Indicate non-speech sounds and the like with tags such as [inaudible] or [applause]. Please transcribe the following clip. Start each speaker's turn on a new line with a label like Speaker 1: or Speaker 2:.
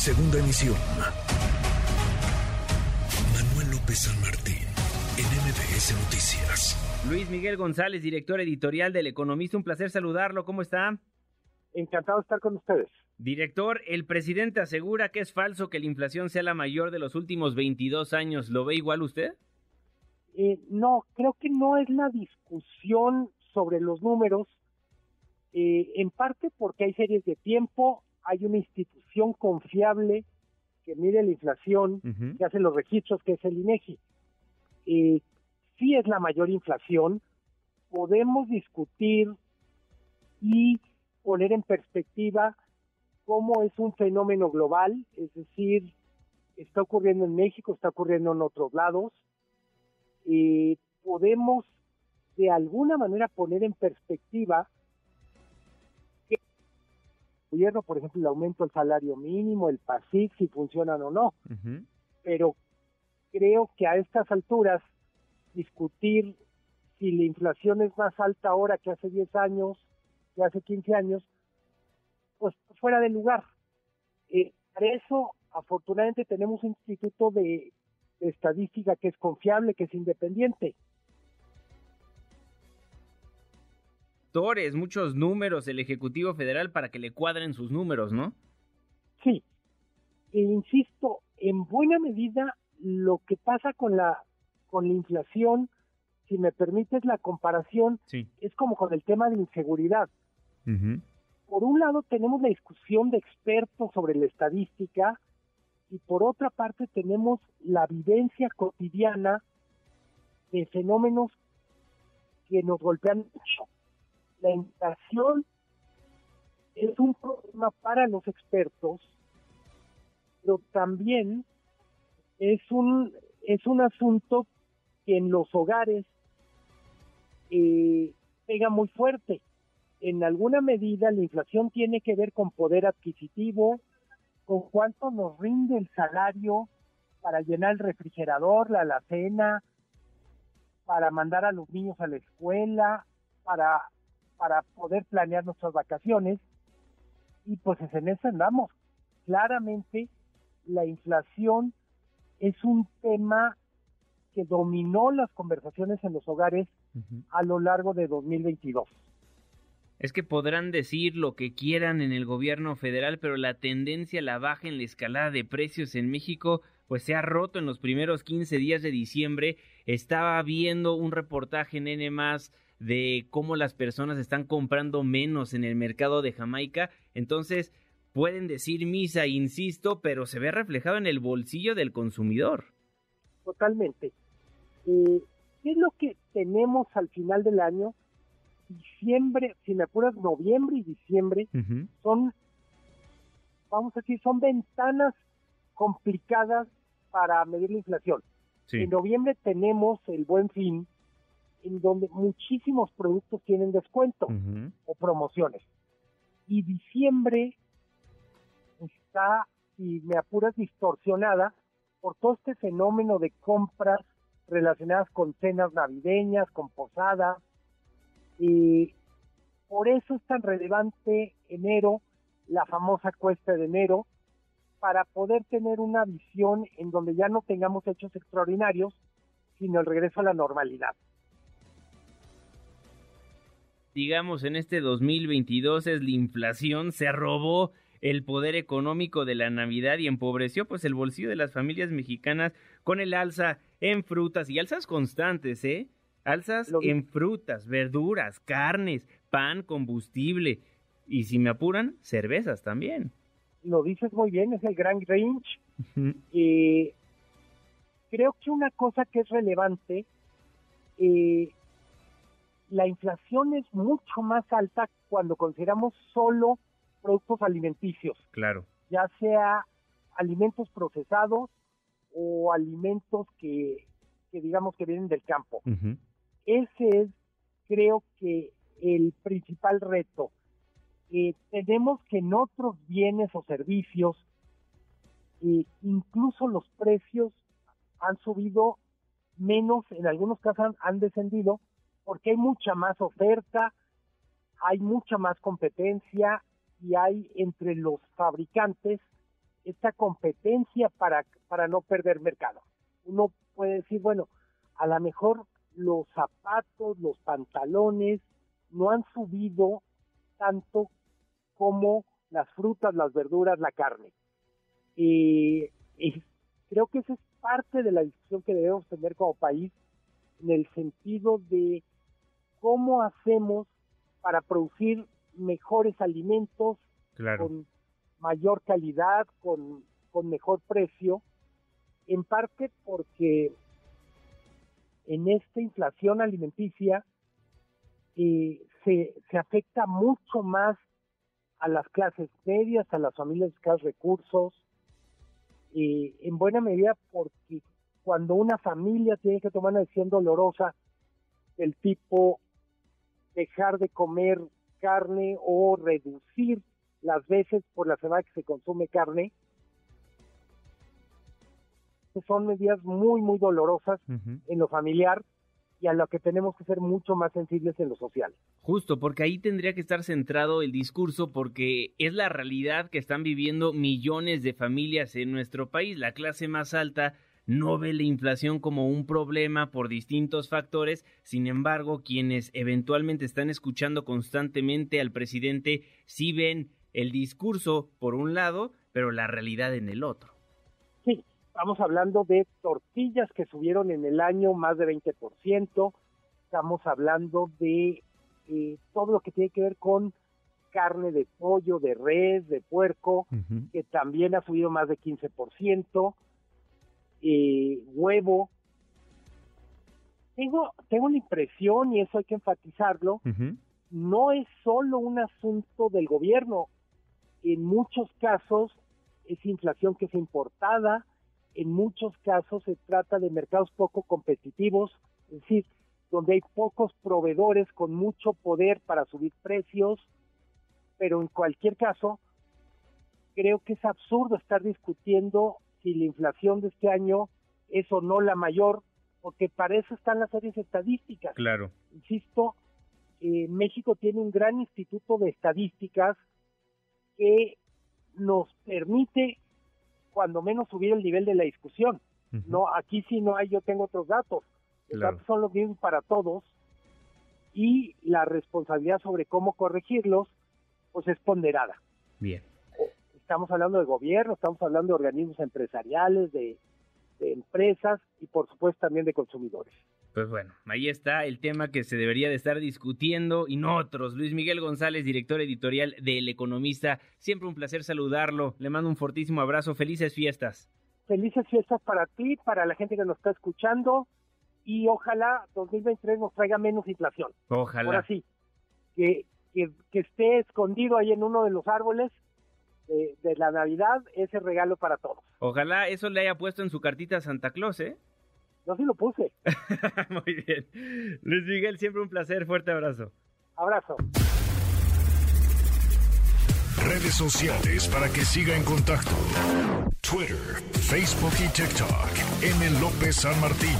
Speaker 1: Segunda emisión. Manuel López San Martín, en MBS Noticias.
Speaker 2: Luis Miguel González, director editorial del Economista, un placer saludarlo. ¿Cómo está?
Speaker 3: Encantado de estar con ustedes.
Speaker 2: Director, el presidente asegura que es falso que la inflación sea la mayor de los últimos 22 años. ¿Lo ve igual usted?
Speaker 3: Eh, no, creo que no es la discusión sobre los números, eh, en parte porque hay series de tiempo, hay una institución confiable que mide la inflación, que hace los registros, que es el INEGI. Eh, sí es la mayor inflación, podemos discutir y poner en perspectiva cómo es un fenómeno global, es decir, está ocurriendo en México, está ocurriendo en otros lados. Eh, podemos de alguna manera poner en perspectiva gobierno, por ejemplo, el aumento del salario mínimo, el PASIC, si funcionan o no. Pero creo que a estas alturas discutir si la inflación es más alta ahora que hace 10 años, que hace 15 años, pues fuera de lugar. Eh, para eso, afortunadamente, tenemos un instituto de, estadística que es confiable, que es independiente.
Speaker 2: Tores, muchos números el Ejecutivo Federal para que le cuadren sus números, ¿no?
Speaker 3: Sí. E insisto, en buena medida lo que pasa con la con la inflación, si me permites la comparación, es como con el tema de inseguridad por un lado tenemos la discusión de expertos sobre la estadística y por otra parte tenemos la vivencia cotidiana de fenómenos que nos golpean mucho. La inflación es un problema para los expertos, pero también es un es un asunto que en los hogares eh, pega muy fuerte. En alguna medida la inflación tiene que ver con poder adquisitivo, con cuánto nos rinde el salario para llenar el refrigerador, la alacena, para mandar a los niños a la escuela, para, para poder planear nuestras vacaciones. Y pues en eso andamos. Claramente la inflación es un tema que dominó las conversaciones en los hogares a lo largo de 2022
Speaker 2: es que podrán decir lo que quieran en el gobierno federal, pero la tendencia a la baja en la escalada de precios en México pues se ha roto en los primeros 15 días de diciembre. Estaba viendo un reportaje en N de cómo las personas están comprando menos en el mercado de Jamaica. Entonces, pueden decir misa, insisto, pero se ve reflejado en el bolsillo del consumidor.
Speaker 3: Totalmente. Eh, ¿Qué es lo que tenemos al final del año? diciembre, si me apuras, noviembre y diciembre son, vamos a decir, son ventanas complicadas para medir la inflación. En noviembre tenemos el buen fin, en donde muchísimos productos tienen descuento o promociones. Y diciembre está, si me apuras, distorsionada por todo este fenómeno de compras relacionadas con cenas navideñas, con posadas, y por eso es tan relevante enero, la famosa cuesta de enero, para poder tener una visión en donde ya no tengamos hechos extraordinarios, sino el regreso a la normalidad.
Speaker 2: Digamos, en este 2022 es la inflación, se robó el poder económico de la Navidad y empobreció pues el bolsillo de las familias mexicanas con el alza en frutas y alzas constantes, ¿eh? Alzas en frutas, verduras, carnes, pan, combustible y si me apuran, cervezas también.
Speaker 3: Lo dices muy bien, es el gran range. Eh, creo que una cosa que es relevante, eh, la inflación es mucho más alta cuando consideramos solo productos alimenticios.
Speaker 2: Claro.
Speaker 3: Ya sea alimentos procesados o alimentos que, digamos que vienen del campo. Ese es, creo que, el principal reto. Eh, tenemos que en otros bienes o servicios, eh, incluso los precios han subido menos, en algunos casos han, descendido, porque hay mucha más oferta, hay mucha más competencia y hay entre los fabricantes esta competencia para, para no perder mercado. Uno puede decir, bueno, a lo mejor los zapatos, los pantalones no han subido tanto como las frutas, las verduras, la carne. y creo que esa es parte de la discusión que debemos tener como país en el sentido de cómo hacemos para producir mejores alimentos con mayor calidad, con, con mejor precio, en parte porque en esta inflación alimenticia eh, se, se afecta mucho más a las clases medias, a las familias de escasos recursos, eh, en buena medida porque cuando una familia tiene que tomar una decisión dolorosa del tipo dejar de comer carne o reducir las veces por la semana que se consume carne, son medidas muy, muy dolorosas en lo familiar y a lo que tenemos que ser mucho más sensibles en lo social.
Speaker 2: Justo, porque ahí tendría que estar centrado el discurso porque es la realidad que están viviendo millones de familias en nuestro país. La clase más alta no ve la inflación como un problema por distintos factores, sin embargo, quienes eventualmente están escuchando constantemente al presidente sí ven el discurso por un lado, pero la realidad en el otro.
Speaker 3: Sí, Estamos hablando de tortillas que subieron en el año más de 20%. Estamos hablando de eh, todo lo que tiene que ver con carne de pollo, de res, de puerco, que también ha subido más de 15%, eh, huevo. Tengo, tengo la impresión, y eso hay que enfatizarlo, no es solo un asunto del gobierno. En muchos casos es inflación que es importada, en muchos casos se trata de mercados poco competitivos, es decir, donde hay pocos proveedores con mucho poder para subir precios, pero en cualquier caso, creo que es absurdo estar discutiendo si la inflación de este año es o no la mayor, porque para eso están las series estadísticas.
Speaker 2: Claro.
Speaker 3: Insisto, eh, México tiene un gran instituto de estadísticas que nos permite cuando menos subir el nivel de la discusión. No, aquí sí no hay, yo tengo otros datos. Los datos son los mismos para todos y la responsabilidad sobre cómo corregirlos, pues es ponderada.
Speaker 2: Bien.
Speaker 3: Estamos hablando de gobierno, estamos hablando de organismos empresariales, de, de empresas y por supuesto también de consumidores.
Speaker 2: Pues bueno, ahí está el tema que se debería de estar discutiendo y no otros. Luis Miguel González, director editorial de El Economista. Siempre un placer saludarlo. Le mando un fortísimo abrazo. Felices fiestas.
Speaker 3: Felices fiestas para ti, para la gente que nos está escuchando y ojalá 2023 nos traiga menos inflación.
Speaker 2: Ojalá.
Speaker 3: Ahora sí, que, que, esté escondido ahí en uno de los árboles de, de la Navidad ese regalo para todos.
Speaker 2: Ojalá eso le haya puesto en su cartita a Santa Claus, ¿eh?
Speaker 3: Yo sí lo puse. [laughs]
Speaker 2: Muy bien. Luis Miguel, siempre un placer. Fuerte abrazo.
Speaker 3: Abrazo.
Speaker 1: Redes sociales para que siga en contacto: Twitter, Facebook y TikTok. M. López San Martín.